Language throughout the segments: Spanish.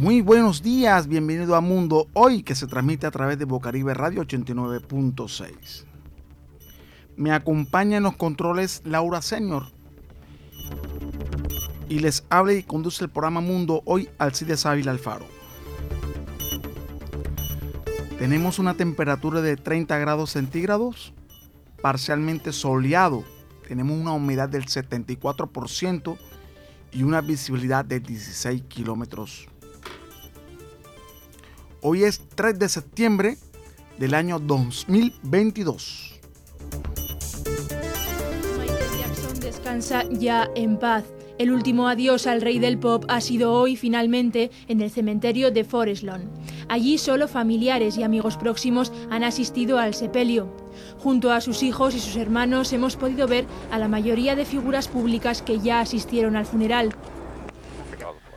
Muy buenos días, bienvenido a Mundo Hoy, que se transmite a través de Bocaribe Radio 89.6. Me acompaña en los controles Laura Senior. Y les habla y conduce el programa Mundo Hoy Alcides Ávila Alfaro. Tenemos una temperatura de 30 grados centígrados, parcialmente soleado. Tenemos una humedad del 74% y una visibilidad de 16 kilómetros Hoy es 3 de septiembre del año 2022. Michael Jackson descansa ya en paz. El último adiós al rey del pop ha sido hoy finalmente en el cementerio de Forest Lawn. Allí solo familiares y amigos próximos han asistido al sepelio. Junto a sus hijos y sus hermanos hemos podido ver a la mayoría de figuras públicas que ya asistieron al funeral.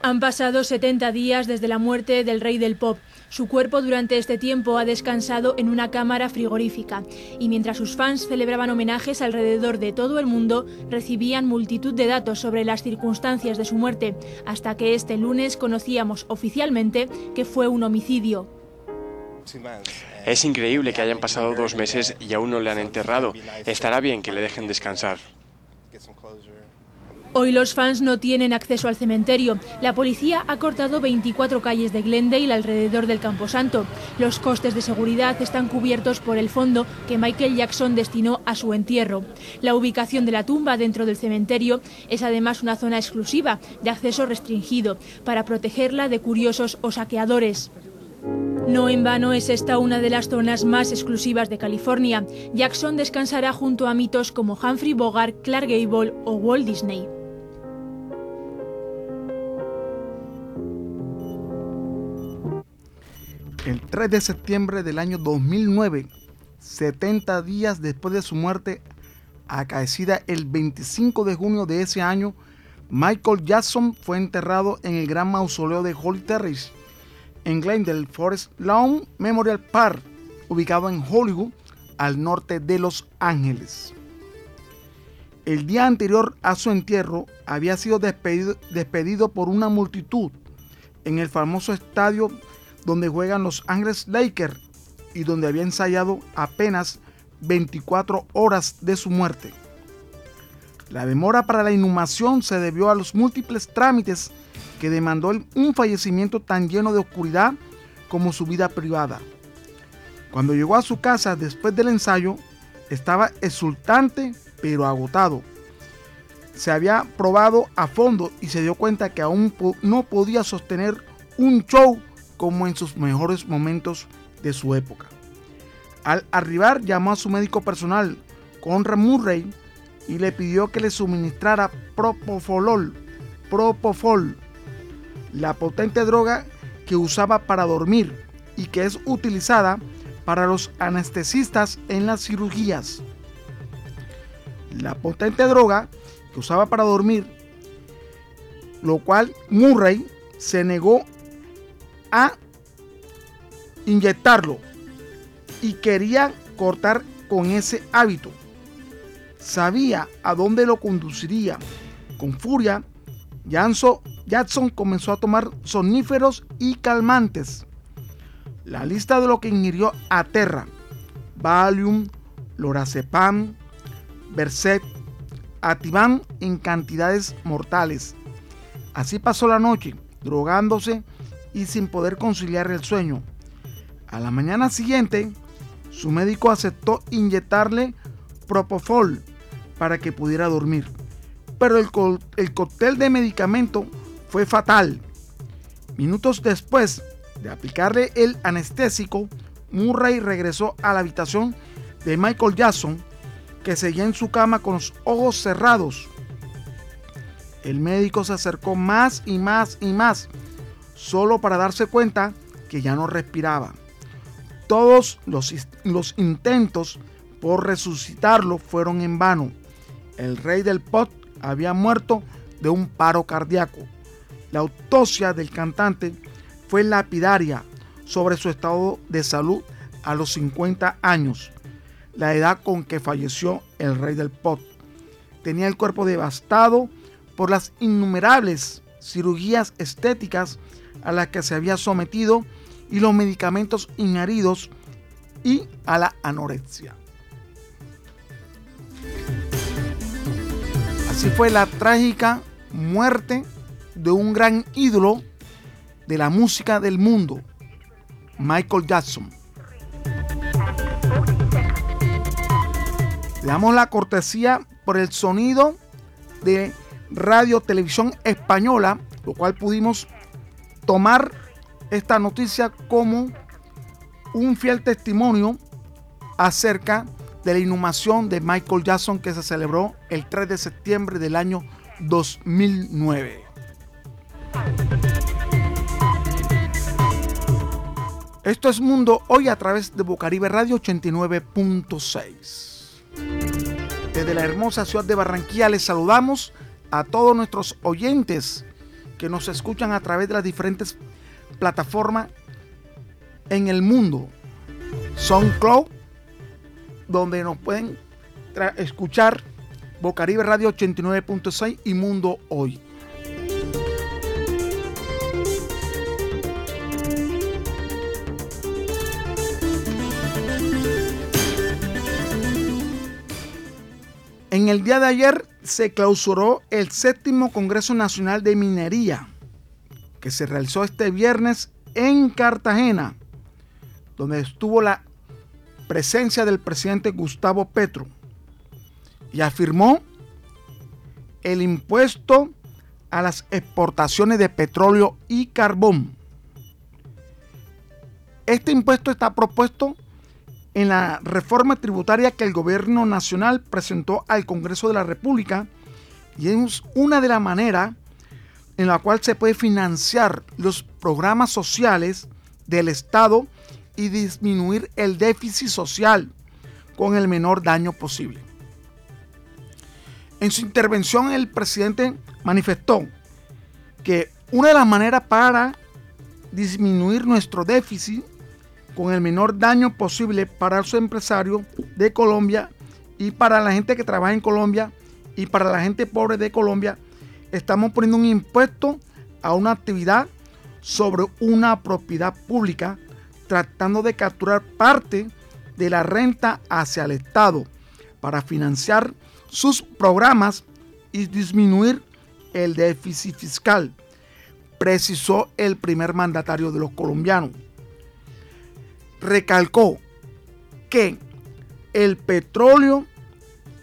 Han pasado 70 días desde la muerte del rey del pop su cuerpo durante este tiempo ha descansado en una cámara frigorífica y mientras sus fans celebraban homenajes alrededor de todo el mundo, recibían multitud de datos sobre las circunstancias de su muerte, hasta que este lunes conocíamos oficialmente que fue un homicidio. Es increíble que hayan pasado dos meses y aún no le han enterrado. Estará bien que le dejen descansar. Hoy los fans no tienen acceso al cementerio. La policía ha cortado 24 calles de Glendale alrededor del Camposanto. Los costes de seguridad están cubiertos por el fondo que Michael Jackson destinó a su entierro. La ubicación de la tumba dentro del cementerio es además una zona exclusiva de acceso restringido para protegerla de curiosos o saqueadores. No en vano es esta una de las zonas más exclusivas de California. Jackson descansará junto a mitos como Humphrey Bogart, Clark Gable o Walt Disney. El 3 de septiembre del año 2009, 70 días después de su muerte, acaecida el 25 de junio de ese año, Michael Jackson fue enterrado en el gran mausoleo de Holly Terrace, en Glendale Forest Lawn Memorial Park, ubicado en Hollywood, al norte de Los Ángeles. El día anterior a su entierro había sido despedido, despedido por una multitud en el famoso estadio donde juegan los Ángeles Lakers y donde había ensayado apenas 24 horas de su muerte. La demora para la inhumación se debió a los múltiples trámites que demandó un fallecimiento tan lleno de oscuridad como su vida privada. Cuando llegó a su casa después del ensayo, estaba exultante pero agotado. Se había probado a fondo y se dio cuenta que aún no podía sostener un show como en sus mejores momentos de su época. Al arribar llamó a su médico personal, Conrad Murray, y le pidió que le suministrara Propofol, Propofol, la potente droga que usaba para dormir y que es utilizada para los anestesistas en las cirugías. La potente droga que usaba para dormir, lo cual Murray se negó inyectarlo y quería cortar con ese hábito. Sabía a dónde lo conduciría. Con furia, Jackson comenzó a tomar soníferos y calmantes. La lista de lo que ingirió aterra. Valium, Lorazepam, Berset, Ativan en cantidades mortales. Así pasó la noche, drogándose y sin poder conciliar el sueño. A la mañana siguiente, su médico aceptó inyectarle propofol para que pudiera dormir. Pero el, el cóctel de medicamento fue fatal. Minutos después de aplicarle el anestésico, Murray regresó a la habitación de Michael Jackson, que seguía en su cama con los ojos cerrados. El médico se acercó más y más y más solo para darse cuenta que ya no respiraba. Todos los, los intentos por resucitarlo fueron en vano. El rey del pop había muerto de un paro cardíaco. La autopsia del cantante fue lapidaria sobre su estado de salud a los 50 años, la edad con que falleció el rey del pop. Tenía el cuerpo devastado por las innumerables cirugías estéticas a las que se había sometido y los medicamentos ingeridos y a la anorexia. Así fue la trágica muerte de un gran ídolo de la música del mundo, Michael Jackson. Le damos la cortesía por el sonido de Radio Televisión Española, lo cual pudimos tomar esta noticia como un fiel testimonio acerca de la inhumación de Michael Jackson que se celebró el 3 de septiembre del año 2009. Esto es Mundo Hoy a través de Bucaribe Radio 89.6. Desde la hermosa ciudad de Barranquilla les saludamos a todos nuestros oyentes que nos escuchan a través de las diferentes plataformas en el mundo. SoundCloud, donde nos pueden escuchar Bocaribe Radio 89.6 y Mundo Hoy. En el día de ayer se clausuró el séptimo Congreso Nacional de Minería, que se realizó este viernes en Cartagena, donde estuvo la presencia del presidente Gustavo Petro y afirmó el impuesto a las exportaciones de petróleo y carbón. Este impuesto está propuesto en la reforma tributaria que el gobierno nacional presentó al Congreso de la República y es una de las maneras en la cual se puede financiar los programas sociales del Estado y disminuir el déficit social con el menor daño posible. En su intervención el presidente manifestó que una de las maneras para disminuir nuestro déficit con el menor daño posible para los empresarios de Colombia y para la gente que trabaja en Colombia y para la gente pobre de Colombia, estamos poniendo un impuesto a una actividad sobre una propiedad pública, tratando de capturar parte de la renta hacia el Estado para financiar sus programas y disminuir el déficit fiscal, precisó el primer mandatario de los colombianos recalcó que el petróleo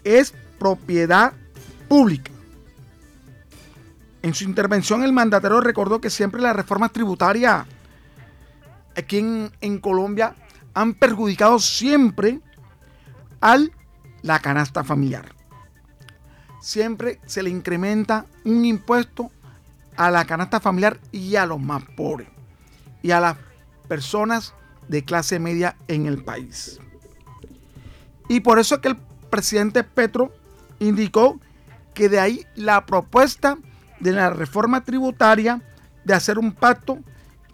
es propiedad pública. En su intervención el mandatario recordó que siempre las reformas tributarias aquí en, Colombia han perjudicado siempre a la canasta familiar. Siempre se le incrementa un impuesto a la canasta familiar y a los más pobres y a las personas de clase media en el país. Y por eso es que el presidente Petro indicó que de ahí la propuesta de la reforma tributaria de hacer un pacto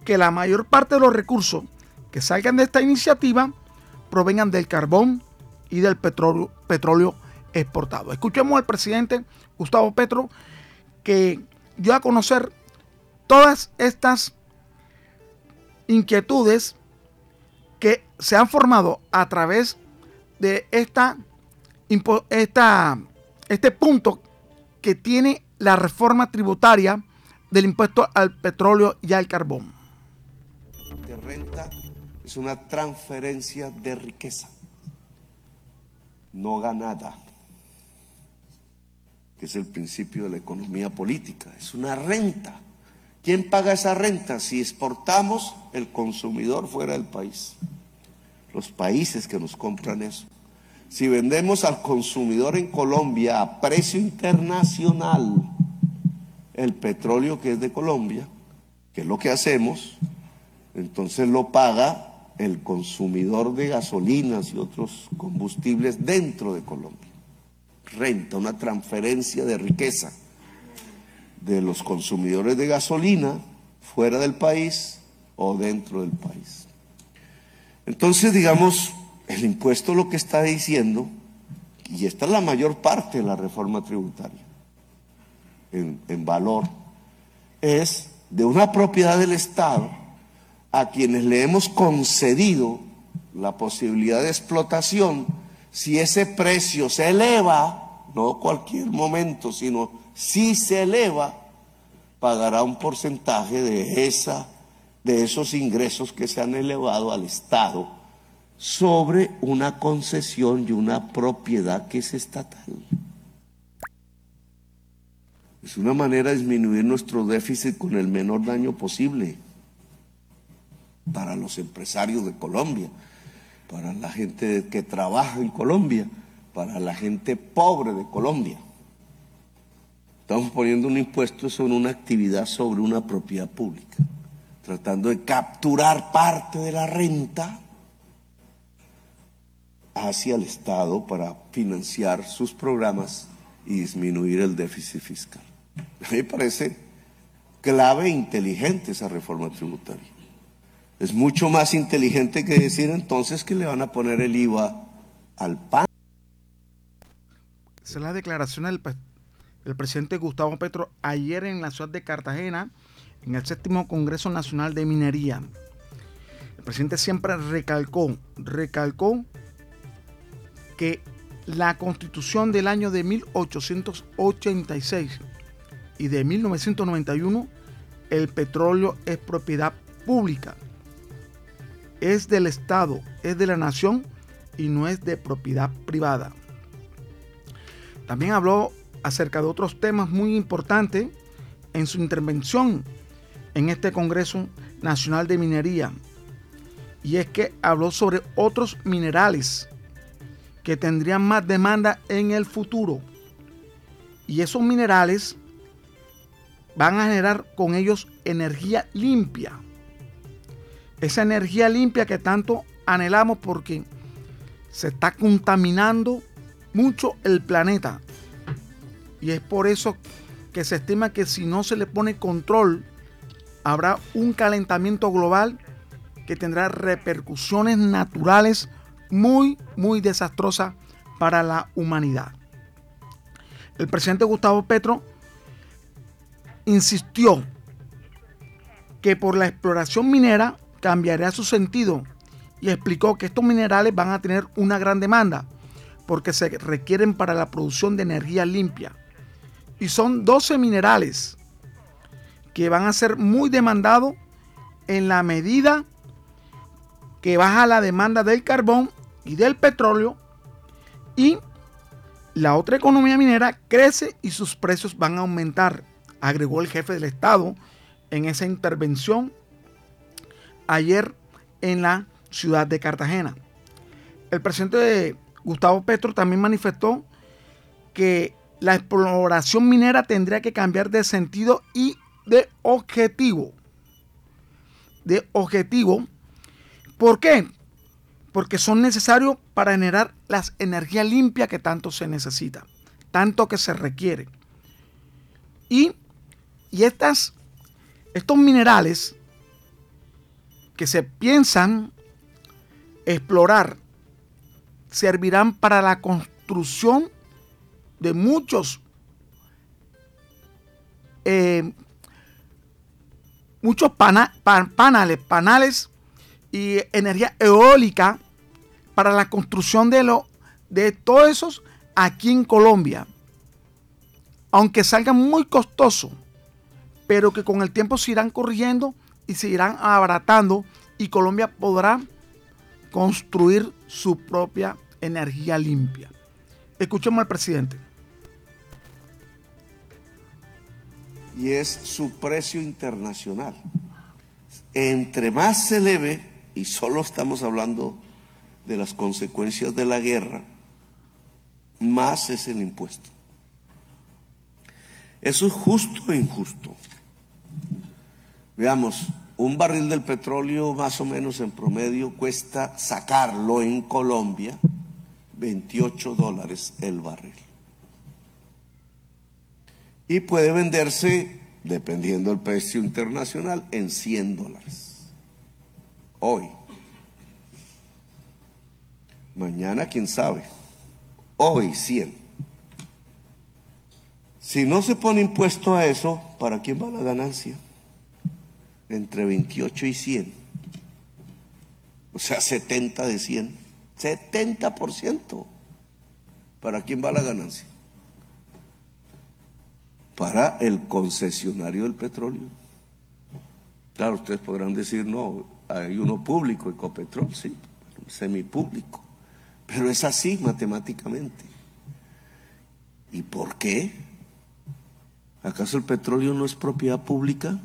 que la mayor parte de los recursos que salgan de esta iniciativa provengan del carbón y del petróleo, exportado. Escuchemos al presidente Gustavo Petro que dio a conocer todas estas inquietudes se han formado a través de esta, esta, este punto que tiene la reforma tributaria del impuesto al petróleo y al carbón. De renta es una transferencia de riqueza, no ganada, que es el principio de la economía política, es una renta ¿Quién paga esa renta si exportamos el consumidor fuera del país? Los países que nos compran eso. Si vendemos al consumidor en Colombia a precio internacional el petróleo que es de Colombia, que es lo que hacemos, entonces lo paga el consumidor de gasolinas y otros combustibles dentro de Colombia. Renta, una transferencia de riqueza de los consumidores de gasolina fuera del país o dentro del país. Entonces, digamos, el impuesto lo que está diciendo, y esta es la mayor parte de la reforma tributaria en, en valor, es de una propiedad del Estado a quienes le hemos concedido la posibilidad de explotación, si ese precio se eleva, no cualquier momento, sino si se eleva, pagará un porcentaje de, esa, de esos ingresos que se han elevado al Estado sobre una concesión y una propiedad que es estatal. Es una manera de disminuir nuestro déficit con el menor daño posible para los empresarios de Colombia, para la gente que trabaja en Colombia, para la gente pobre de Colombia. Estamos poniendo un impuesto sobre una actividad, sobre una propiedad pública, tratando de capturar parte de la renta hacia el Estado para financiar sus programas y disminuir el déficit fiscal. A mí me parece clave e inteligente esa reforma tributaria. Es mucho más inteligente que decir entonces que le van a poner el IVA al pan. Esa es la declaración del, presidente Gustavo Petro ayer en la ciudad de Cartagena, en el séptimo Congreso Nacional de Minería. El presidente siempre recalcó, recalcó que la constitución del año de 1886 y de 1991, el petróleo es propiedad pública. Es del Estado, es de la nación y no es de propiedad privada. También habló acerca de otros temas muy importantes en su intervención en este Congreso Nacional de Minería. Y es que habló sobre otros minerales que tendrían más demanda en el futuro. Y esos minerales van a generar con ellos energía limpia. Esa energía limpia que tanto anhelamos porque se está contaminando mucho el planeta. Y es por eso que se estima que si no se le pone control, habrá un calentamiento global que tendrá repercusiones naturales muy, muy desastrosa para la humanidad. El presidente Gustavo Petro insistió que por la exploración minera cambiaría su sentido y explicó que estos minerales van a tener una gran demanda porque se requieren para la producción de energía limpia. Y son 12 minerales que van a ser muy demandados en la medida que baja la demanda del carbón y del petróleo y la otra economía minera crece y sus precios van a aumentar, agregó el jefe del Estado en esa intervención ayer en la ciudad de Cartagena. El presidente Gustavo Petro también manifestó que la exploración minera tendría que cambiar de sentido y de objetivo. De objetivo. ¿Por qué? porque son necesarios para generar las energías limpias que tanto se necesita, tanto que se requiere. Y, y estas, estos minerales que se piensan explorar servirán para la construcción de muchos eh, muchos panales, panales y energía eólica para la construcción de, lo, de todos esos aquí en Colombia. Aunque salgan muy costosos, pero que con el tiempo se irán corrigiendo y se irán abaratando y Colombia podrá construir su propia energía limpia. Escuchemos al presidente. Y es su precio internacional. Entre más se eleve, y solo estamos hablando de las consecuencias de la guerra, más es el impuesto. Eso es justo o injusto. Veamos, un barril del petróleo más o menos en promedio cuesta sacarlo en Colombia 28 dólares el barril. Y puede venderse, dependiendo del precio internacional, en 100 dólares. Hoy. Mañana, quién sabe. Hoy 100. Si no se pone impuesto a eso, ¿para quién va la ganancia? entre 28 y 100. O sea, 70 de 100. 70%. ¿Para quién va la ganancia? Para el concesionario del petróleo. Claro, ustedes podrán decir, no, hay uno público, Ecopetrol, sí, semipúblico. Pero es así matemáticamente. ¿Y por qué? ¿Acaso el petróleo no es propiedad pública?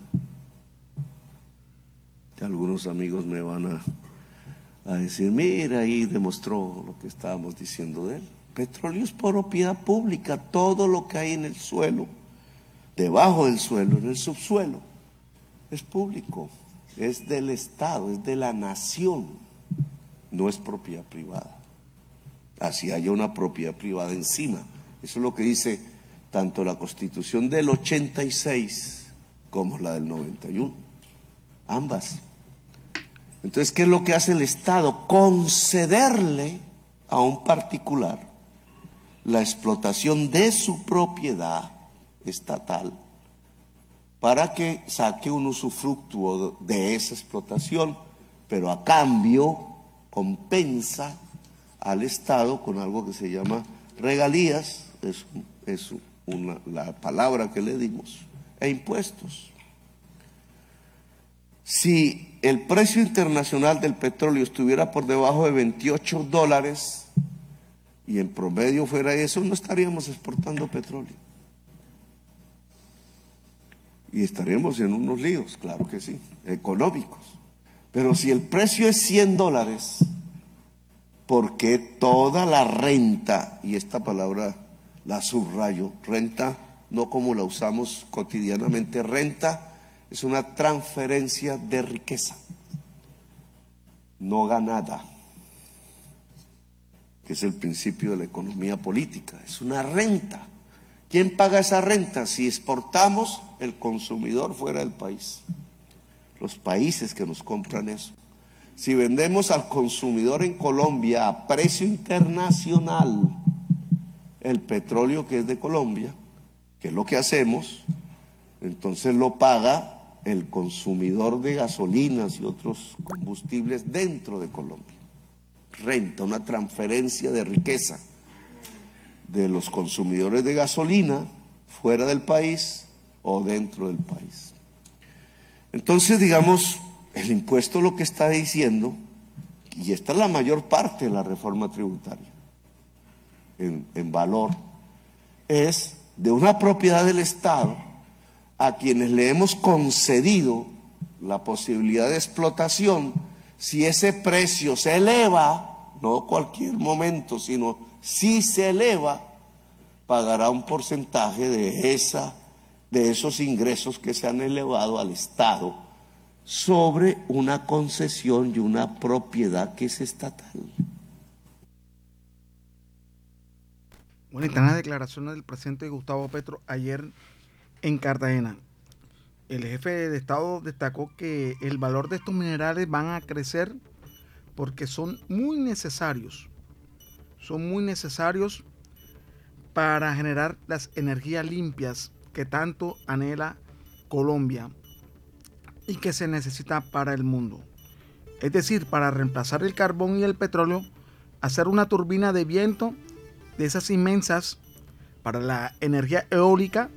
algunos amigos me van a, decir, mira, ahí demostró lo que estábamos diciendo de él. Petróleo es propiedad pública, todo lo que hay en el suelo, debajo del suelo, en el subsuelo, es público, es del Estado, es de la nación, no es propiedad privada. Así haya una propiedad privada encima. Eso es lo que dice tanto la constitución del 86 como la del 91. Ambas. Entonces, ¿qué es lo que hace el Estado? Concederle a un particular la explotación de su propiedad estatal para que saque un usufructuo de esa explotación, pero a cambio compensa al Estado con algo que se llama regalías, es, es una, la palabra que le dimos, e impuestos. Si el precio internacional del petróleo estuviera por debajo de 28 dólares y en promedio fuera eso, no estaríamos exportando petróleo. Y estaríamos en unos líos, claro que sí, económicos. Pero si el precio es 100 dólares, ¿por qué toda la renta, y esta palabra la subrayo, renta, no como la usamos cotidianamente, renta es una transferencia de riqueza, no ganada, que es el principio de la economía política, es una renta. ¿Quién paga esa renta? Si exportamos el consumidor fuera del país, los países que nos compran eso. Si vendemos al consumidor en Colombia a precio internacional el petróleo que es de Colombia, que es lo que hacemos, entonces lo paga el consumidor de gasolinas y otros combustibles dentro de Colombia. Renta, una transferencia de riqueza de los consumidores de gasolina fuera del país o dentro del país. Entonces, digamos, el impuesto lo que está diciendo, y esta es la mayor parte de la reforma tributaria, en, en valor, es de una propiedad del Estado a quienes le hemos concedido la posibilidad de explotación, si ese precio se eleva, no cualquier momento, sino si se eleva, pagará un porcentaje de, esa, de esos ingresos que se han elevado al Estado sobre una concesión y una propiedad que es estatal. Bueno, están las declaraciones del presidente Gustavo Petro ayer en Cartagena. El jefe de Estado destacó que el valor de estos minerales van a crecer porque son muy necesarios. Son muy necesarios para generar las energías limpias que tanto anhela Colombia y que se necesita para el mundo. Es decir, para reemplazar el carbón y el petróleo, hacer una turbina de viento de esas inmensas para la energía eólica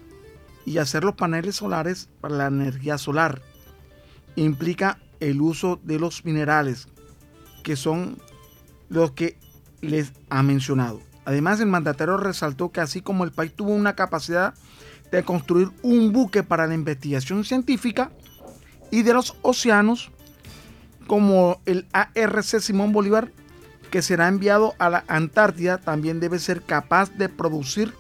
y hacer los paneles solares para la energía solar. Implica el uso de los minerales, que son los que les ha mencionado. Además, el mandatario resaltó que así como el país tuvo una capacidad de construir un buque para la investigación científica y de los océanos, como el ARC Simón Bolívar, que será enviado a la Antártida, también debe ser capaz de producir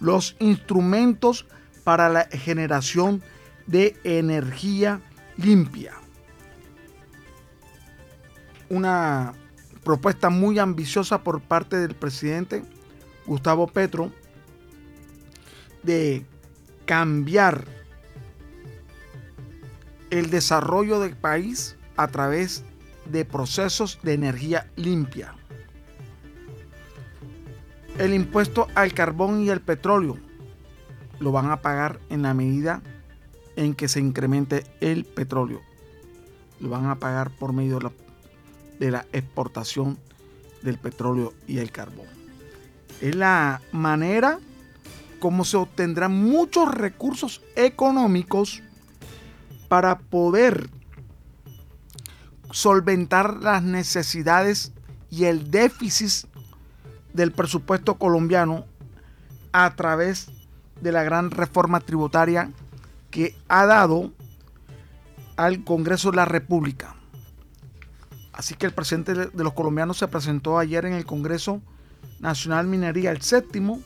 los instrumentos para la generación de energía limpia. Una propuesta muy ambiciosa por parte del presidente Gustavo Petro de cambiar el desarrollo del país a través de procesos de energía limpia. El impuesto al carbón y al petróleo lo van a pagar en la medida en que se incremente el petróleo. Lo van a pagar por medio de la, de la exportación del petróleo y el carbón. Es la manera como se obtendrán muchos recursos económicos para poder solventar las necesidades y el déficit del presupuesto colombiano a través de la gran reforma tributaria que ha dado al Congreso de la República. Así que el presidente de los colombianos se presentó ayer en el Congreso Nacional Minería, el séptimo,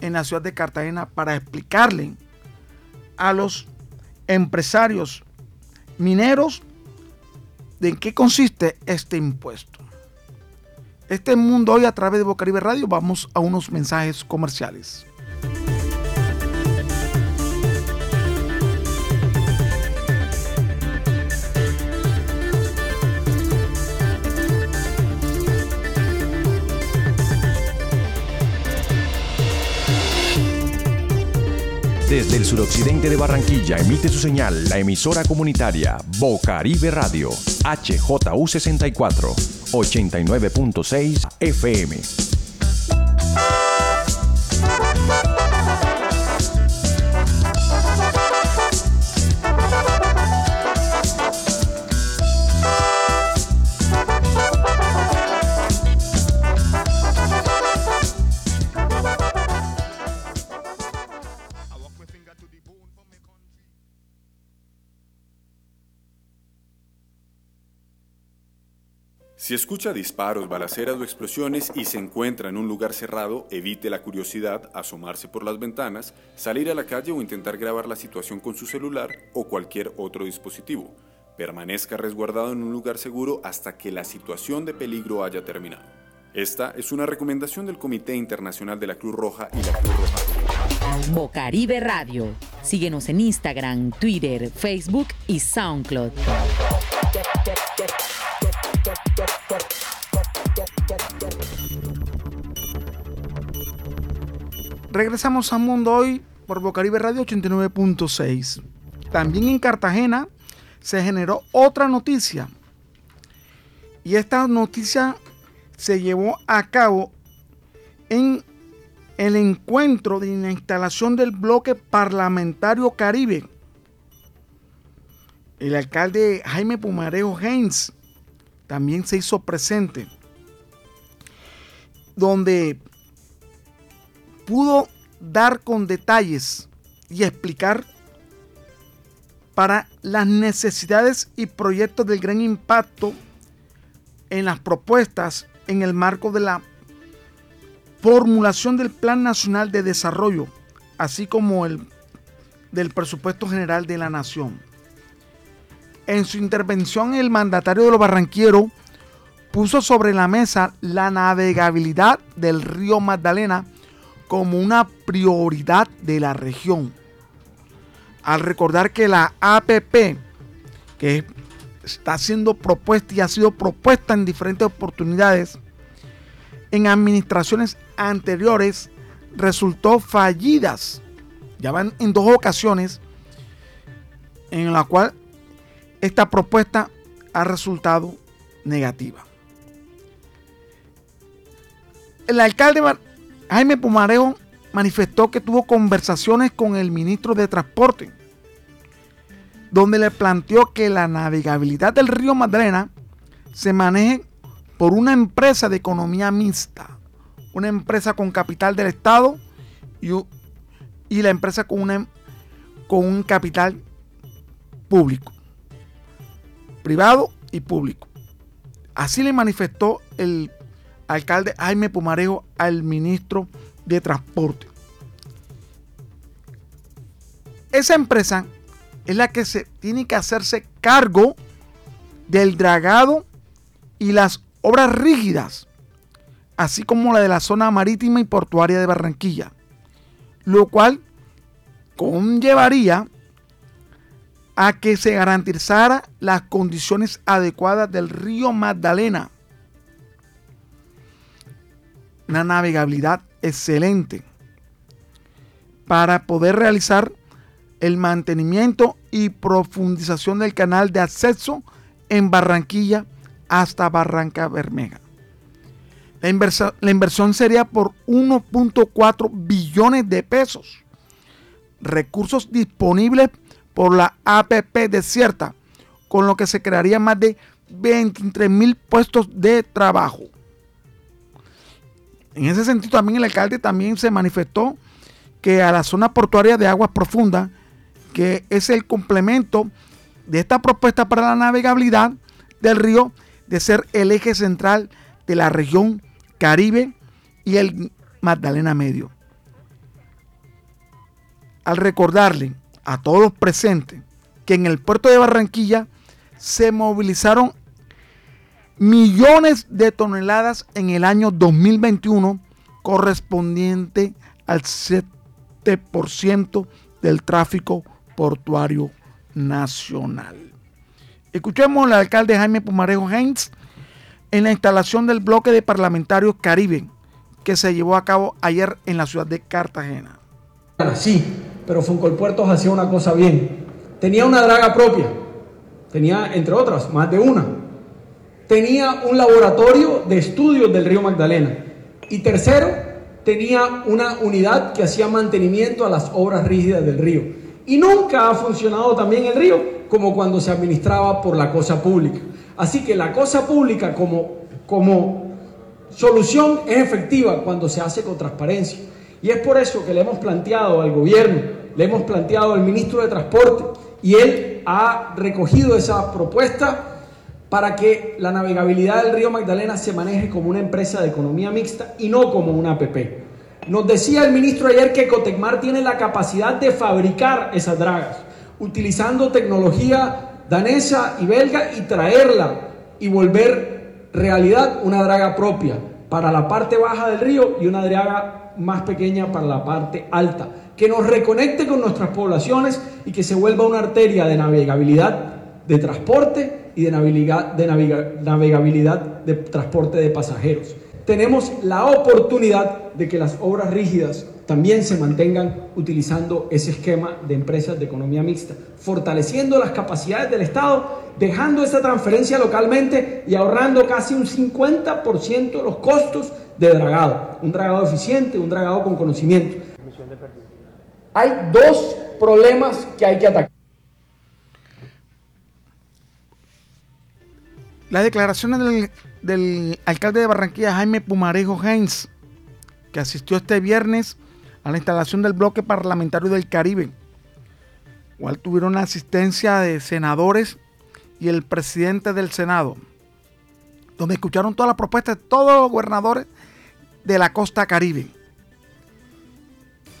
en la ciudad de Cartagena, para explicarle a los empresarios mineros de en qué consiste este impuesto. Este mundo hoy a través de Bocaribe Radio vamos a unos mensajes comerciales. Desde el suroccidente de Barranquilla emite su señal la emisora comunitaria Bocaribe Radio, HJU64, 89.6 FM. Escucha disparos, balaceras o explosiones y se encuentra en un lugar cerrado, evite la curiosidad, asomarse por las ventanas, salir a la calle o intentar grabar la situación con su celular o cualquier otro dispositivo. Permanezca resguardado en un lugar seguro hasta que la situación de peligro haya terminado. Esta es una recomendación del Comité Internacional de la Cruz Roja y la Cruz Roja. Bocaribe Radio. Síguenos en Instagram, Twitter, Facebook y SoundCloud. Regresamos a Mundo Hoy por Bocaribe Radio 89.6. También en Cartagena se generó otra noticia. Y esta noticia se llevó a cabo en el encuentro de la instalación del bloque parlamentario Caribe. El alcalde Jaime Pumarejo Heinz también se hizo presente, donde pudo dar con detalles y explicar para las necesidades y proyectos del gran impacto en las propuestas en el marco de la formulación del Plan Nacional de Desarrollo, así como el del presupuesto general de la Nación. En su intervención, el mandatario de los barranqueros puso sobre la mesa la navegabilidad del río Magdalena como una prioridad de la región. Al recordar que la APP, que está siendo propuesta y ha sido propuesta en diferentes oportunidades, en administraciones anteriores resultó fallidas. Ya van en dos ocasiones en la cual esta propuesta ha resultado negativa. El alcalde Jaime Pumarejo manifestó que tuvo conversaciones con el ministro de Transporte, donde le planteó que la navegabilidad del río Magdalena se maneje por una empresa de economía mixta, una empresa con capital del Estado y, la empresa una, con un capital público, privado y público. Así le manifestó el alcalde Jaime Pumarejo al ministro de Transporte. Esa empresa es la que se tiene que hacerse cargo del dragado y las obras rígidas, así como la de la zona marítima y portuaria de Barranquilla, lo cual conllevaría a que se garantizara las condiciones adecuadas del río Magdalena una navegabilidad excelente para poder realizar el mantenimiento y profundización del canal de acceso en Barranquilla hasta Barranca Bermeja. La, la inversión sería por 1.4 billones de pesos. Recursos disponibles por la APP desierta, con lo que se crearía más de 23 mil puestos de trabajo. En ese sentido también el alcalde también se manifestó que a la zona portuaria de aguas profundas, que es el complemento de esta propuesta para la navegabilidad del río, de ser el eje central de la región Caribe y el Magdalena Medio. Al recordarle a todos los presentes que en el puerto de Barranquilla se movilizaron millones de toneladas en el año 2021 correspondiente al 7% del tráfico portuario nacional. Escuchemos al alcalde Jaime Pumarejo Heinz en la instalación del bloque de parlamentarios Caribe que se llevó a cabo ayer en la ciudad de Cartagena. Sí, pero Funcolpuertos hacía una cosa bien. Tenía una draga propia, tenía entre otras más de una. Tenía un laboratorio de estudios del río Magdalena. Y tercero, tenía una unidad que hacía mantenimiento a las obras rígidas del río. Y nunca ha funcionado también el río como cuando se administraba por la cosa pública. Así que la cosa pública como, como solución es efectiva cuando se hace con transparencia. Y es por eso que le hemos planteado al gobierno, le hemos planteado al ministro de Transporte y él ha recogido esa propuesta para que la navegabilidad del río Magdalena se maneje como una empresa de economía mixta y no como una APP. Nos decía el ministro ayer que Cotecmar tiene la capacidad de fabricar esas dragas, utilizando tecnología danesa y belga y traerla y volver realidad una draga propia para la parte baja del río y una draga más pequeña para la parte alta, que nos reconecte con nuestras poblaciones y que se vuelva una arteria de navegabilidad de transporte y de navegabilidad de, transporte de pasajeros. Tenemos la oportunidad de que las obras rígidas también se mantengan utilizando ese esquema de empresas de economía mixta, fortaleciendo las capacidades del Estado, dejando esa transferencia localmente y ahorrando casi un 50% de los costos de dragado. Un dragado eficiente, un dragado con conocimiento. Hay dos problemas que hay que atacar. Las declaraciones del, alcalde de Barranquilla, Jaime Pumarejo Heinz, que asistió este viernes a la instalación del bloque parlamentario del Caribe. Igual tuvieron la asistencia de senadores y el presidente del Senado, donde escucharon todas las propuestas de todos los gobernadores de la costa caribe.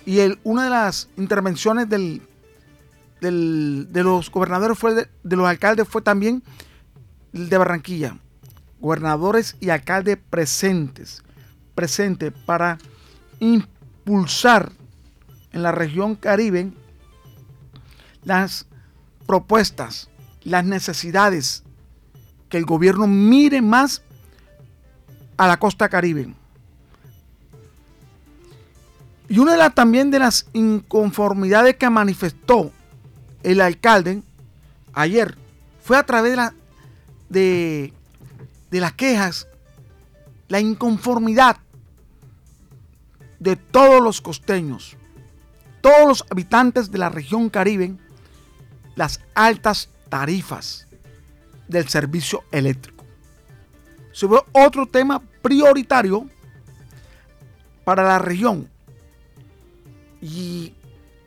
Y el, una de las intervenciones del, de los gobernadores fue de los alcaldes fue también de Barranquilla, gobernadores y alcaldes presentes, presentes para impulsar en la región Caribe las propuestas, las necesidades, que el gobierno mire más a la costa caribe. Y una de las también de las inconformidades que manifestó el alcalde ayer fue a través de de, las quejas, la inconformidad de todos los costeños, todos los habitantes de la región Caribe, las altas tarifas del servicio eléctrico. Sobre otro tema prioritario para la región. Y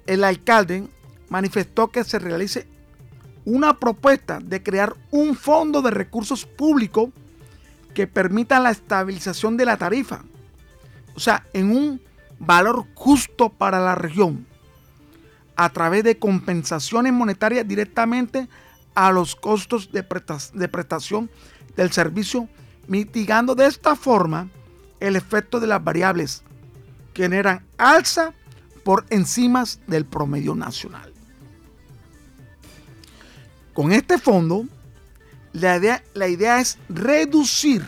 el alcalde manifestó que se realice una propuesta de crear un fondo de recursos públicos que permita la estabilización de la tarifa. O sea, en un valor justo para la región a través de compensaciones monetarias directamente a los costos de, prestación del servicio, mitigando de esta forma el efecto de las variables que generan alza por encimas del promedio nacional. Con este fondo, la idea, la idea es reducir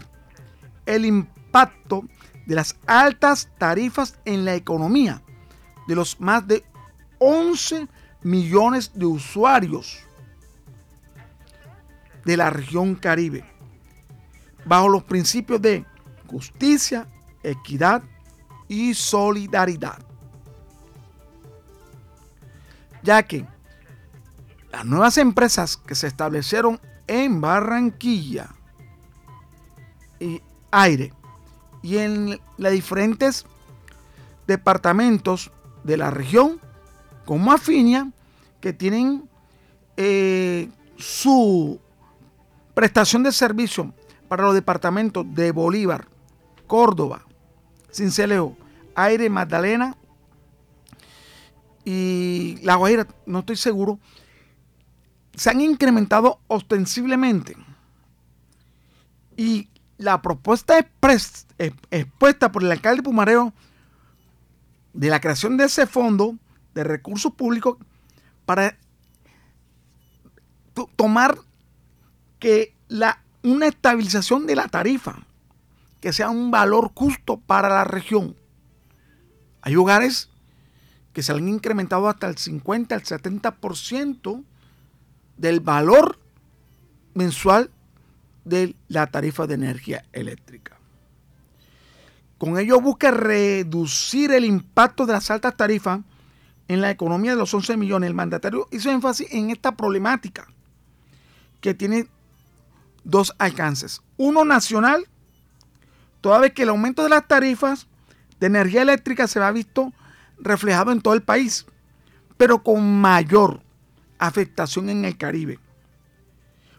el impacto de las altas tarifas en la economía de los más de 11 millones de usuarios de la región Caribe, bajo los principios de justicia, equidad y solidaridad. Ya que las nuevas empresas que se establecieron en Barranquilla y Aire y en los diferentes departamentos de la región, como Afinia, que tienen eh, su prestación de servicio para los departamentos de Bolívar, Córdoba, Cincelejo, Aire, Magdalena y La Guajira, no estoy seguro, se han incrementado ostensiblemente. Y la propuesta expuesta por el alcalde Pumareo de la creación de ese fondo de recursos públicos para tomar que la, una estabilización de la tarifa, que sea un valor justo para la región. Hay hogares que se han incrementado hasta el 50, el 70% del valor mensual de la tarifa de energía eléctrica. Con ello busca reducir el impacto de las altas tarifas en la economía de los 11 millones. El mandatario hizo énfasis en esta problemática que tiene dos alcances. Uno nacional, toda vez que el aumento de las tarifas de energía eléctrica se ha visto reflejado en todo el país, pero con mayor afectación en el Caribe.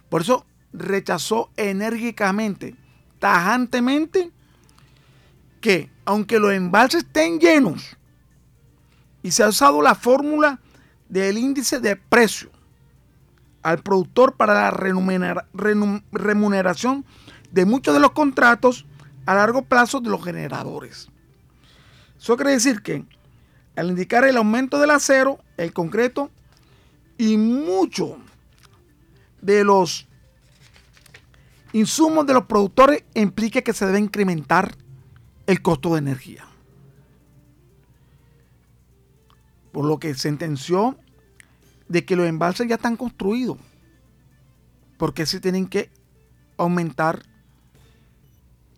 Por eso rechazó enérgicamente, tajantemente, que aunque los embalses estén llenos y se ha usado la fórmula del índice de precio al productor para la remuneración de muchos de los contratos a largo plazo de los generadores. Eso quiere decir que al indicar el aumento del acero, el concreto y mucho de los insumos de los productores implica que se debe incrementar el costo de energía. Por lo que sentenció de que los embalses ya están construidos. Porque se tienen que aumentar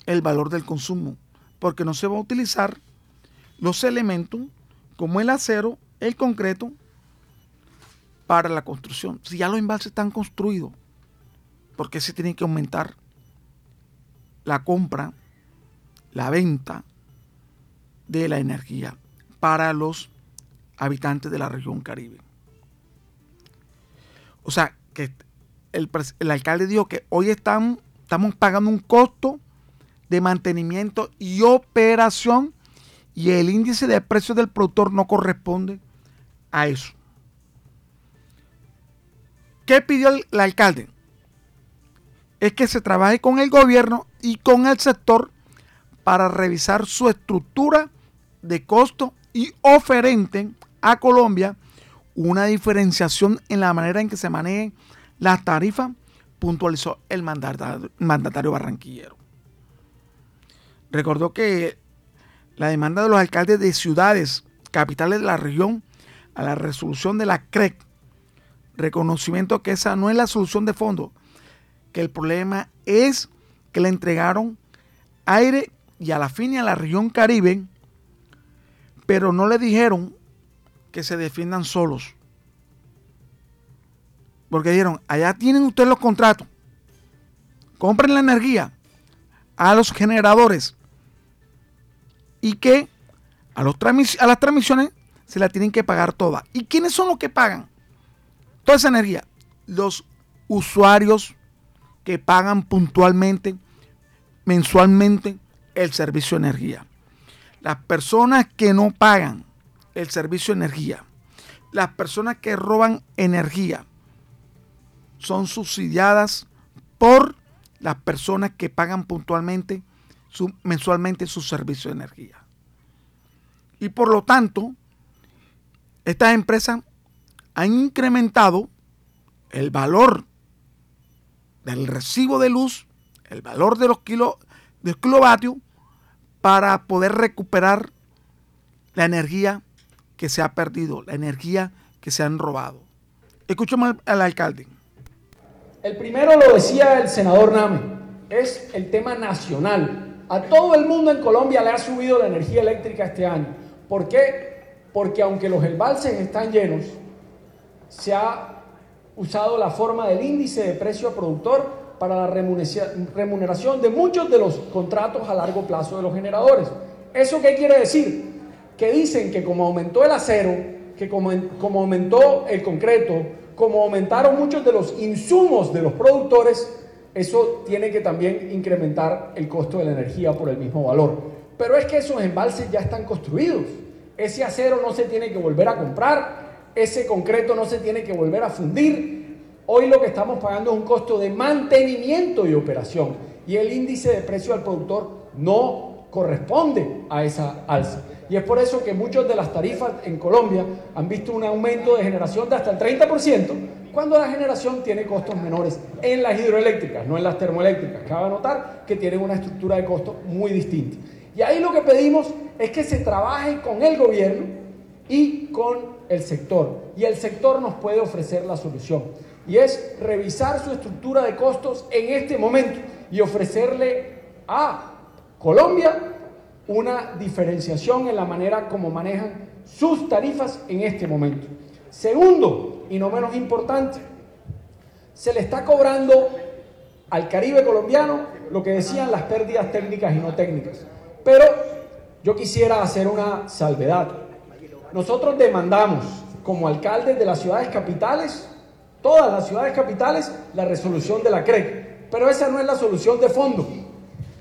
el valor del consumo. Porque no se va a utilizar los elementos como el acero, el concreto, para la construcción. Si ya los embalses están construidos, ¿por qué se tiene que aumentar la compra, la venta de la energía para los habitantes de la región Caribe? O sea, que el, alcalde dijo que hoy estamos pagando un costo de mantenimiento y operación y el índice de precios del productor no corresponde a eso. ¿Qué pidió el, alcalde? Es que se trabaje con el gobierno y con el sector para revisar su estructura de costo y oferente a Colombia una diferenciación en la manera en que se manejen las tarifas, puntualizó el mandatario, mandatario barranquillero. Recordó que la demanda de los alcaldes de ciudades capitales de la región a la resolución de la CREC reconocimiento que esa no es la solución de fondo, que el problema es que le entregaron aire y a la fin y a la región Caribe, pero no le dijeron que se defiendan solos. Porque dijeron, allá tienen ustedes los contratos, compren la energía a los generadores y que a, los a las transmisiones se la tienen que pagar todas. ¿Y quiénes son los que pagan? toda esa energía, los usuarios que pagan puntualmente, mensualmente, el servicio de energía. Las personas que no pagan el servicio de energía, las personas que roban energía, son subsidiadas por las personas que pagan puntualmente, mensualmente su servicio de energía. Y por lo tanto, estas empresas han incrementado el valor del recibo de luz, el valor de los kilo, del kilovatio, para poder recuperar la energía que se ha perdido, la energía que se han robado. Escuchemos al, alcalde. El primero lo decía el senador Name, es el tema nacional. A todo el mundo en Colombia le ha subido la energía eléctrica este año. ¿Por qué? Porque aunque los embalses están llenos, se ha usado la forma del índice de precio a productor para la remuneración de muchos de los contratos a largo plazo de los generadores. ¿Eso qué quiere decir? Que dicen que como aumentó el acero, que como, como aumentó el concreto, como aumentaron muchos de los insumos de los productores, eso tiene que también incrementar el costo de la energía por el mismo valor. Pero es que esos embalses ya están construidos. Ese acero no se tiene que volver a comprar, ese concreto no se tiene que volver a fundir. Hoy lo que estamos pagando es un costo de mantenimiento y operación. Y el índice de precio al productor no corresponde a esa alza. Y es por eso que muchas de las tarifas en Colombia han visto un aumento de generación de hasta el 30%, cuando la generación tiene costos menores en las hidroeléctricas, no en las termoeléctricas. Cabe notar que tienen una estructura de costos muy distinta. Y ahí lo que pedimos es que se trabaje con el gobierno y con el sector. Y el sector nos puede ofrecer la solución. Y es revisar su estructura de costos en este momento y ofrecerle a Colombia una diferenciación en la manera como manejan sus tarifas en este momento. Segundo, y no menos importante, se le está cobrando al Caribe colombiano lo que decían las pérdidas técnicas y no técnicas. Pero yo quisiera hacer una salvedad. Nosotros demandamos como alcaldes de las ciudades capitales, todas las ciudades capitales, la resolución de la CREC. Pero esa no es la solución de fondo.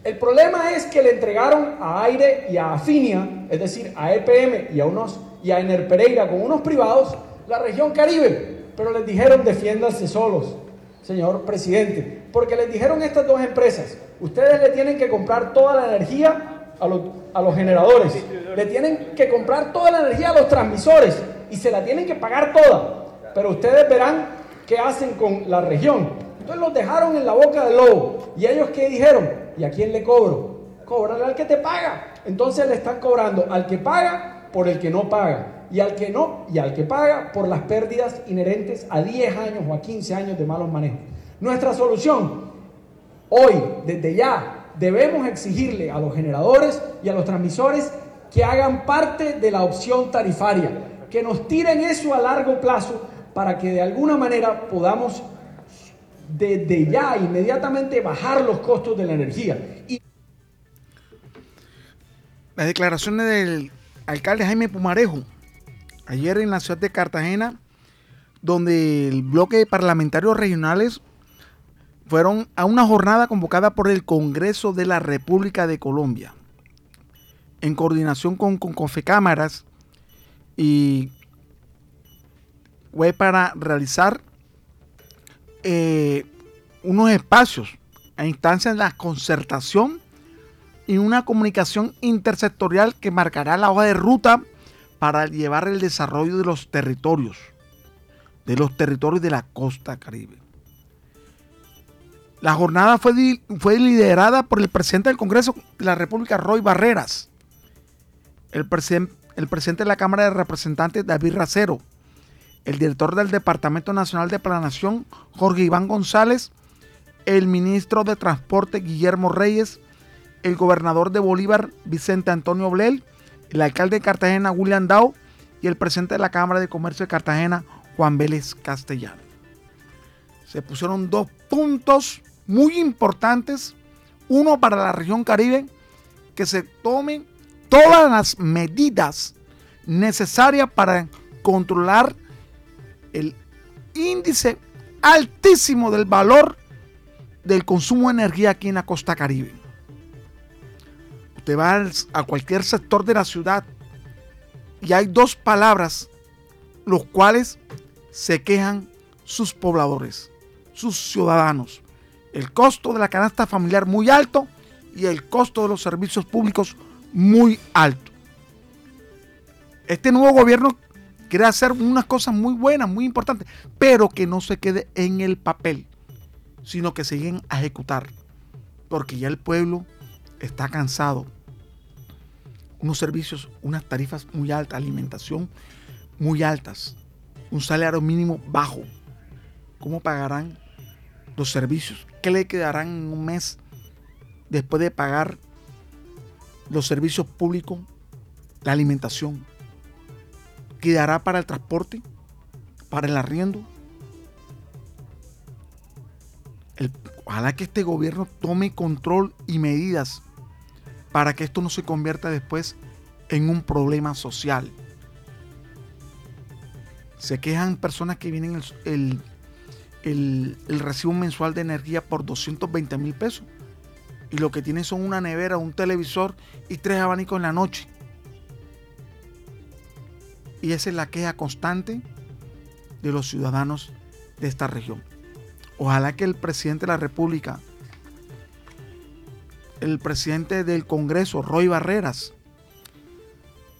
El problema es que le entregaron a Aire y a Afinia, es decir, a EPM y a, unos, y a Ener Pereira con unos privados, la región Caribe, pero les dijeron defiéndanse solos, señor presidente, porque les dijeron estas dos empresas, ustedes le tienen que comprar toda la energía a los, a los generadores, le tienen que comprar toda la energía a los transmisores y se la tienen que pagar toda, pero ustedes verán qué hacen con la región. Entonces los dejaron en la boca del lobo. ¿Y ellos qué dijeron? ¿Y a quién le cobro? Cóbrale al que te paga. Entonces le están cobrando al que paga por el que no paga. Y al que no, y al que paga por las pérdidas inherentes a 10 años o a 15 años de malos manejos. Nuestra solución, hoy, desde ya, debemos exigirle a los generadores y a los transmisores que hagan parte de la opción tarifaria, que nos tiren eso a largo plazo para que de alguna manera podamos desde ya, inmediatamente, bajar los costos de la energía. Las declaraciones del alcalde Jaime Pumarejo, ayer en la ciudad de Cartagena, donde el bloque de parlamentarios regionales fueron a una jornada convocada por el Congreso de la República de Colombia, en coordinación con, con Confecámaras, y fue para realizar eh, unos espacios a instancias de la concertación y una comunicación intersectorial que marcará la hoja de ruta para llevar el desarrollo de los territorios, de los territorios de la costa caribe. La jornada fue, liderada por el presidente del Congreso de la República, Roy Barreras, el, el presidente de la Cámara de Representantes, David Racero, el director del Departamento Nacional de Planación, Jorge Iván González, el ministro de Transporte, Guillermo Reyes, el gobernador de Bolívar, Vicente Antonio Blel, el alcalde de Cartagena, William Dow, y el presidente de la Cámara de Comercio de Cartagena, Juan Vélez Castellano. Se pusieron dos puntos muy importantes, uno para la región Caribe, que se tomen todas las medidas necesarias para controlar el índice altísimo del valor del consumo de energía aquí en la costa caribe. Usted va a cualquier sector de la ciudad y hay dos palabras los cuales se quejan sus pobladores, sus ciudadanos. El costo de la canasta familiar muy alto y el costo de los servicios públicos muy alto. Este nuevo gobierno quiere hacer unas cosas muy buenas, muy importantes, pero que no se quede en el papel, sino que se lleguen a ejecutar. Porque ya el pueblo está cansado. Unos servicios, unas tarifas muy altas, alimentación muy altas. un salario mínimo bajo. ¿Cómo pagarán los servicios? ¿Qué le quedarán en un mes después de pagar los servicios públicos, la alimentación? ¿Quedará para el transporte? ¿Para el arriendo? ojalá que este gobierno tome control y medidas para que esto no se convierta después en un problema social. Se quejan personas que vienen el, el, recibo mensual de energía por 220 mil pesos y lo que tienen son una nevera, un televisor y tres abanicos en la noche. Y esa es la queja constante de los ciudadanos de esta región. Ojalá que el presidente de la República, el presidente del Congreso, Roy Barreras,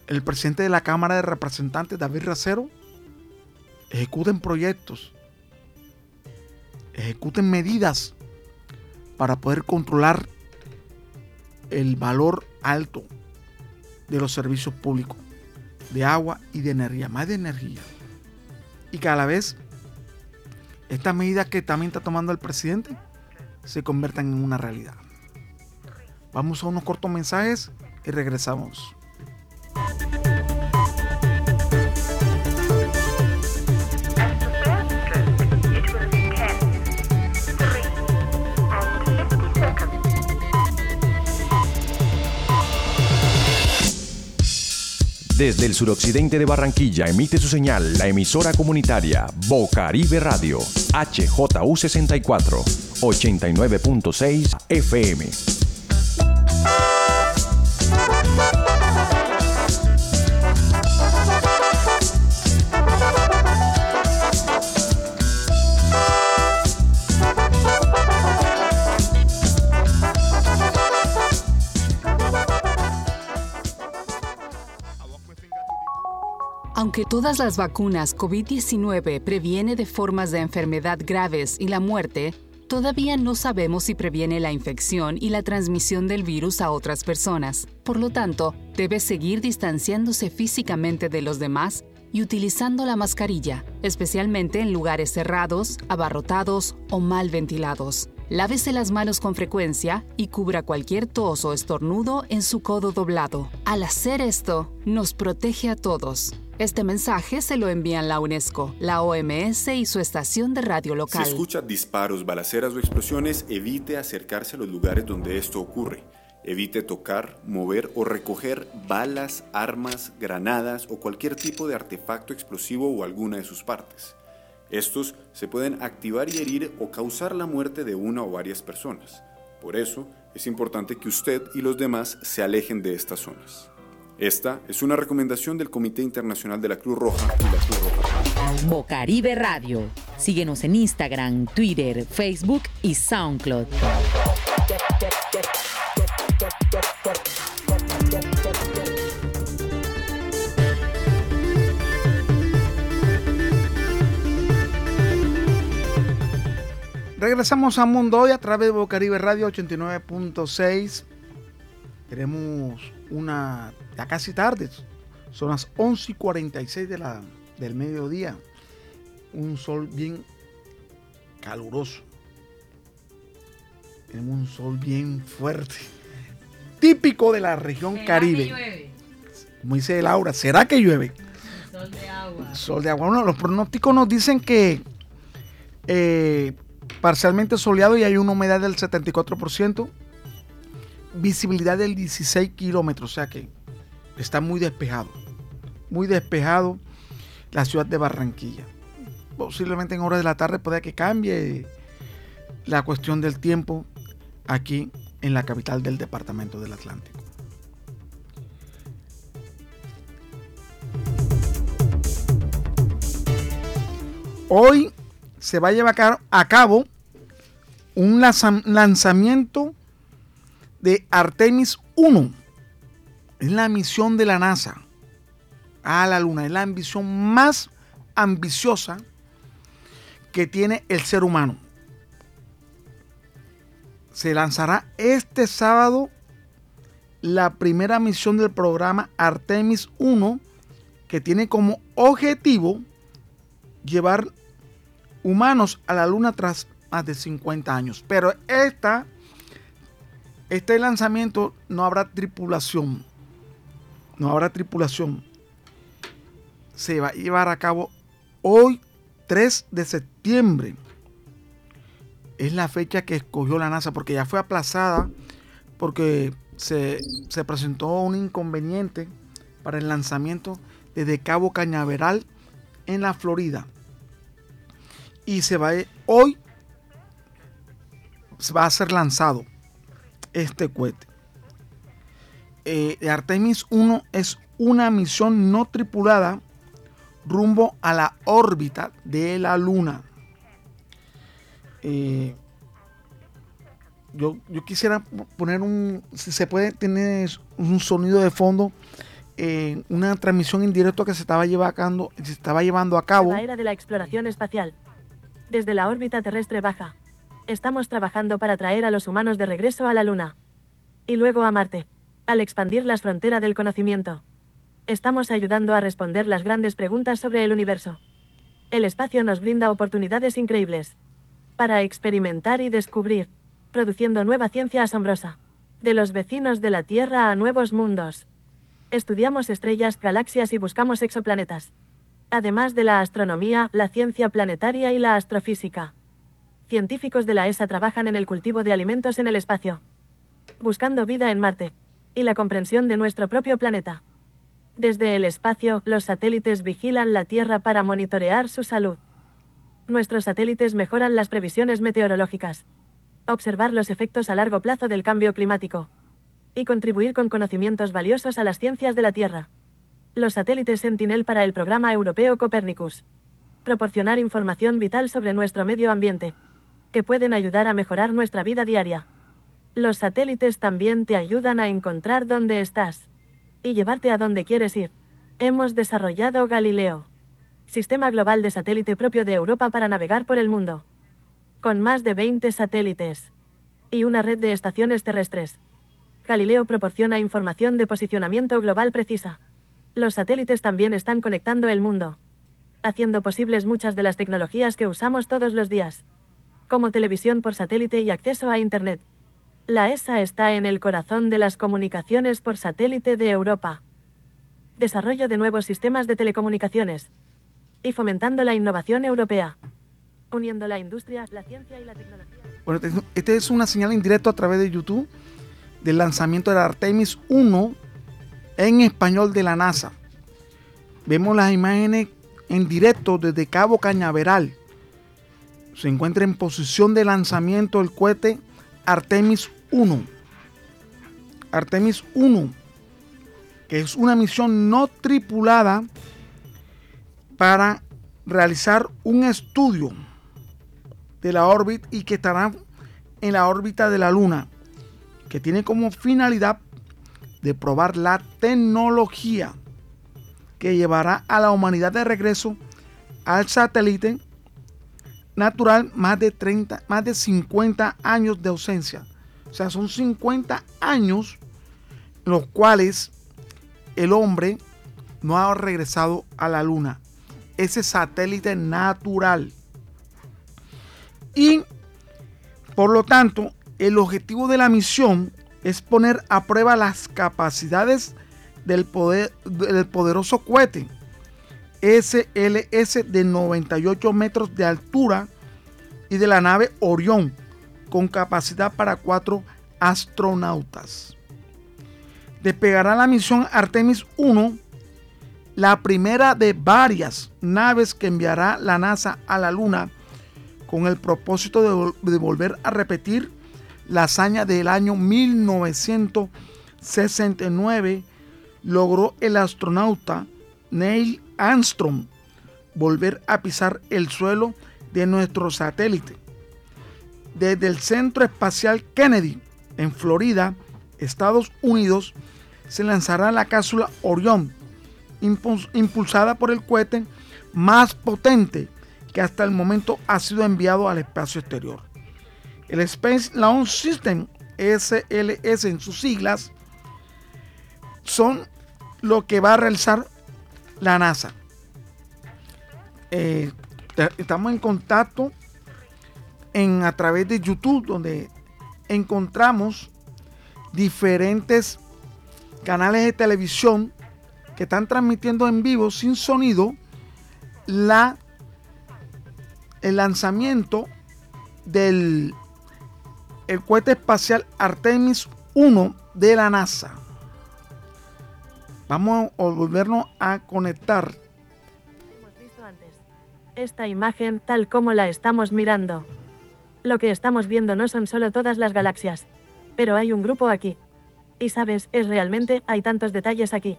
el presidente de la Cámara de Representantes, David Racero, ejecuten proyectos, ejecuten medidas para poder controlar el valor alto de los servicios públicos, de agua y de energía, más de energía. Y cada vez estas medidas que también está tomando el presidente se conviertan en una realidad. Vamos a unos cortos mensajes y regresamos. Desde el suroccidente de Barranquilla emite su señal la emisora comunitaria Bocaribe Radio, HJU64, 89.6 FM. Aunque todas las vacunas COVID-19 previene de formas de enfermedad graves y la muerte, todavía no sabemos si previene la infección y la transmisión del virus a otras personas. Por lo tanto, debe seguir distanciándose físicamente de los demás y utilizando la mascarilla, especialmente en lugares cerrados, abarrotados o mal ventilados. Lávese las manos con frecuencia y cubra cualquier tos o estornudo en su codo doblado. Al hacer esto, nos protege a todos. Este mensaje se lo envían la UNESCO, la OMS y su estación de radio local. Si escucha disparos, balaceras o explosiones, evite acercarse a los lugares donde esto ocurre. Evite tocar, mover o recoger balas, armas, granadas o cualquier tipo de artefacto explosivo o alguna de sus partes. Estos se pueden activar y herir o causar la muerte de una o varias personas. Por eso, es importante que usted y los demás se alejen de estas zonas. Esta es una recomendación del Comité Internacional de la Cruz Roja y la Cruz Roja. Bocaribe Radio. Síguenos en Instagram, Twitter, Facebook y SoundCloud. Regresamos a Mundo Hoy a través de Bocaribe Radio 89.6. Tenemos una ya casi tarde, son las 11 y 46 de la, del mediodía. Un sol bien caluroso. Tenemos un sol bien fuerte. Típico de la región Caribe. Como dice Laura, ¿será que llueve? Sol de agua. Sol de agua. Bueno, los pronósticos nos dicen que eh, parcialmente soleado y hay una humedad del 74%, visibilidad del 16 kilómetros, o sea que está muy despejado, muy despejado la ciudad de Barranquilla. Posiblemente en horas de la tarde pueda que cambie la cuestión del tiempo aquí en la capital del departamento del Atlántico. Hoy se va a llevar a cabo un lanzamiento de Artemis 1 es la misión de la NASA a la Luna. Es la ambición más ambiciosa que tiene el ser humano. Se lanzará este sábado la primera misión del programa Artemis 1 que tiene como objetivo llevar humanos a la Luna tras más de 50 años. Pero esta, este lanzamiento no habrá tripulación. No habrá tripulación. Se va a llevar a cabo hoy 3 de septiembre. Es la fecha que escogió la NASA porque ya fue aplazada porque se, se presentó un inconveniente para el lanzamiento desde Cabo Cañaveral en la Florida. Y se va a, hoy va a ser lanzado este cohete. Eh, Artemis 1 es una misión no tripulada rumbo a la órbita de la Luna. Eh, yo, yo, quisiera poner un, si se puede tener un sonido de fondo una transmisión en directo que se estaba, llevando, se estaba llevando a cabo. La era de la exploración espacial. Desde la órbita terrestre baja. Estamos trabajando para traer a los humanos de regreso a la Luna. Y luego a Marte. Al expandir las fronteras del conocimiento. Estamos ayudando a responder las grandes preguntas sobre el universo. El espacio nos brinda oportunidades increíbles. Para experimentar y descubrir. Produciendo nueva ciencia asombrosa. De los vecinos de la Tierra a nuevos mundos. Estudiamos estrellas, galaxias y buscamos exoplanetas. Además de la astronomía, la ciencia planetaria y la astrofísica. Científicos de la ESA trabajan en el cultivo de alimentos en el espacio. Buscando vida en Marte. Y la comprensión de nuestro propio planeta. Desde el espacio, los satélites vigilan la Tierra para monitorear su salud. Nuestros satélites mejoran las previsiones meteorológicas. Observar los efectos a largo plazo del cambio climático y contribuir con conocimientos valiosos a las ciencias de la Tierra. Los satélites Sentinel para el programa europeo Copernicus. Proporcionar información vital sobre nuestro medio ambiente, que pueden ayudar a mejorar nuestra vida diaria. Los satélites también te ayudan a encontrar dónde estás y llevarte a donde quieres ir. Hemos desarrollado Galileo, sistema global de satélite propio de Europa para navegar por el mundo, con más de 20 satélites y una red de estaciones terrestres. Galileo proporciona información de posicionamiento global precisa. Los satélites también están conectando el mundo, haciendo posibles muchas de las tecnologías que usamos todos los días, como televisión por satélite y acceso a Internet. La ESA está en el corazón de las comunicaciones por satélite de Europa. Desarrollo de nuevos sistemas de telecomunicaciones y fomentando la innovación europea, uniendo la industria, la ciencia y la tecnología. Bueno, esta es una señal en directo a través de YouTube del lanzamiento de Artemis 1 en español de la NASA. Vemos las imágenes en directo desde Cabo Cañaveral. Se encuentra en posición de lanzamiento el cohete Artemis 1. Artemis 1, que es una misión no tripulada para realizar un estudio de la órbita y que estará en la órbita de la Luna que tiene como finalidad de probar la tecnología que llevará a la humanidad de regreso al satélite natural más de 30, más de 50 años de ausencia. O sea, son 50 años los cuales el hombre no ha regresado a la luna. Ese satélite natural. Y por lo tanto, el objetivo de la misión es poner a prueba las capacidades del, poder, del poderoso cohete SLS de 98 metros de altura y de la nave Orión con capacidad para cuatro astronautas. Despegará la misión Artemis 1, la primera de varias naves que enviará la NASA a la Luna con el propósito de volver a repetir la hazaña del año 1969 logró el astronauta Neil Armstrong volver a pisar el suelo de nuestro satélite. Desde el Centro Espacial Kennedy, en Florida, Estados Unidos, se lanzará la cápsula Orion, impulsada por el cohete más potente que hasta el momento ha sido enviado al espacio exterior. El Space Launch System, SLS en sus siglas, son lo que va a realizar la NASA. Eh, estamos en contacto en, a través de YouTube, donde encontramos diferentes canales de televisión que están transmitiendo en vivo sin sonido la, el lanzamiento del el cohete espacial Artemis 1 de la NASA. Vamos a volvernos a conectar. Hemos visto antes. Esta imagen tal como la estamos mirando. Lo que estamos viendo no son solo todas las galaxias, pero hay un grupo aquí. Y sabes, es realmente, hay tantos detalles aquí.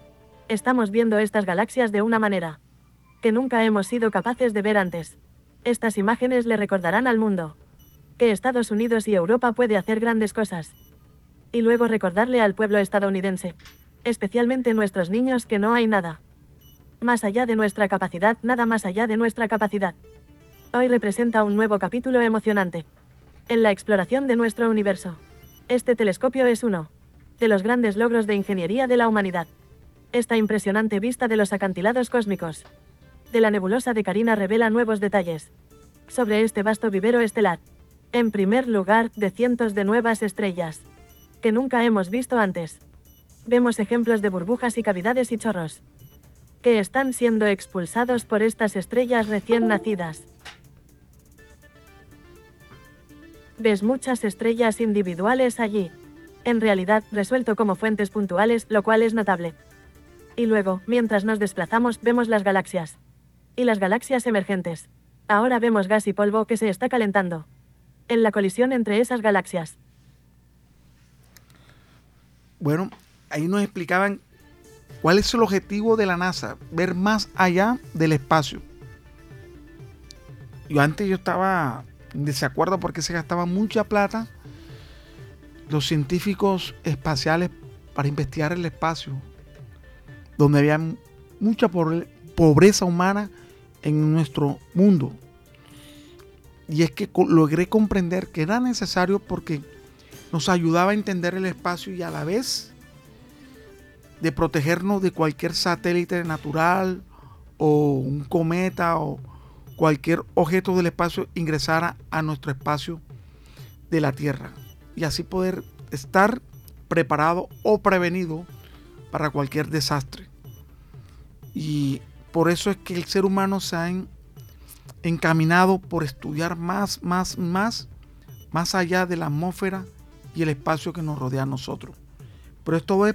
Estamos viendo estas galaxias de una manera que nunca hemos sido capaces de ver antes. Estas imágenes le recordarán al mundo que Estados Unidos y Europa puede hacer grandes cosas. Y luego recordarle al pueblo estadounidense, especialmente nuestros niños, que no hay nada. Más allá de nuestra capacidad, nada más allá de nuestra capacidad. Hoy representa un nuevo capítulo emocionante. En la exploración de nuestro universo. Este telescopio es uno de los grandes logros de ingeniería de la humanidad. Esta impresionante vista de los acantilados cósmicos de la nebulosa de Carina revela nuevos detalles sobre este vasto vivero estelar. En primer lugar, de cientos de nuevas estrellas que nunca hemos visto antes. Vemos ejemplos de burbujas y cavidades y chorros que están siendo expulsados por estas estrellas recién nacidas. Ves muchas estrellas individuales allí, en realidad resuelto como fuentes puntuales, lo cual es notable. Y luego, mientras nos desplazamos, vemos las galaxias. Y las galaxias emergentes. Ahora vemos gas y polvo que se está calentando. En la colisión entre esas galaxias. Bueno, ahí nos explicaban cuál es el objetivo de la NASA, ver más allá del espacio. Yo antes yo estaba en desacuerdo porque se gastaba mucha plata los científicos espaciales para investigar el espacio, donde había mucha pobreza humana en nuestro mundo. Y es que logré comprender que era necesario porque nos ayudaba a entender el espacio y a la vez de protegernos de cualquier satélite natural o un cometa o cualquier objeto del espacio ingresara a nuestro espacio de la Tierra y así poder estar preparado o prevenido para cualquier desastre. Y por eso es que el ser humano se ha encaminado por estudiar más, más, más, más allá de la atmósfera y el espacio que nos rodea a nosotros. Pero esto es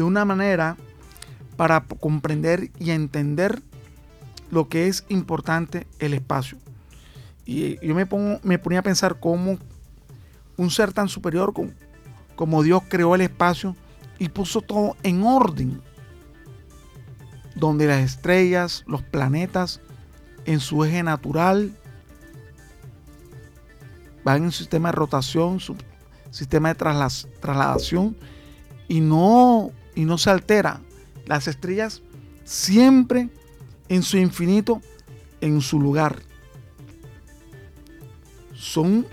de una manera para comprender y entender lo que es importante el espacio. Y yo me, pongo, me ponía a pensar cómo un ser tan superior como, como Dios creó el espacio y puso todo en orden. Donde las estrellas, los planetas, en su eje natural, van en un sistema de rotación, su sistema de trasladación y no, y no se altera. Las estrellas siempre en su infinito, en su lugar. Son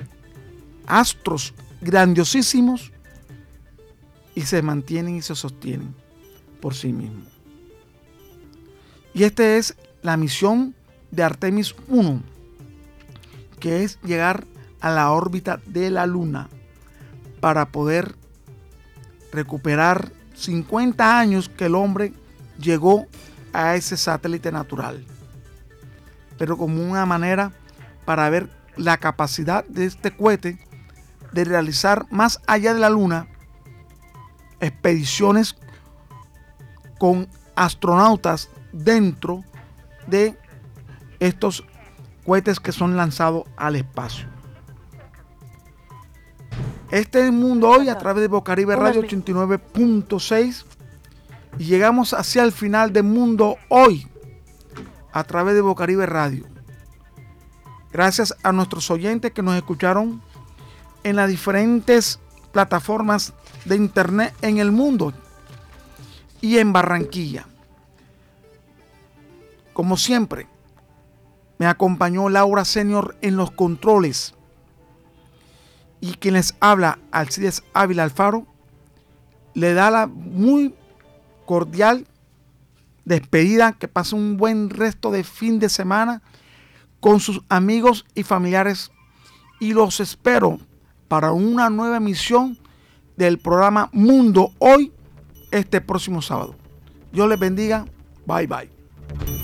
astros grandiosísimos y se mantienen y se sostienen por sí mismos. Y esta es la misión de Artemis 1, que es llegar a la órbita de la Luna para poder recuperar 50 años que el hombre llegó a ese satélite natural. Pero como una manera para ver la capacidad de este cohete de realizar más allá de la Luna expediciones con astronautas dentro de estos cohetes que son lanzados al espacio. Este es el mundo hoy a través de Bocaribe Radio 89.6 y llegamos hacia el final del mundo hoy a través de Bocaribe Radio. Gracias a nuestros oyentes que nos escucharon en las diferentes plataformas de internet en el mundo y en Barranquilla. Como siempre, me acompañó Laura Senior en los controles. Y quien les habla, Alcides Ávila Alfaro, le da la muy cordial despedida, que pase un buen resto de fin de semana con sus amigos y familiares y los espero para una nueva emisión del programa Mundo Hoy este próximo sábado. Dios les bendiga. Bye bye.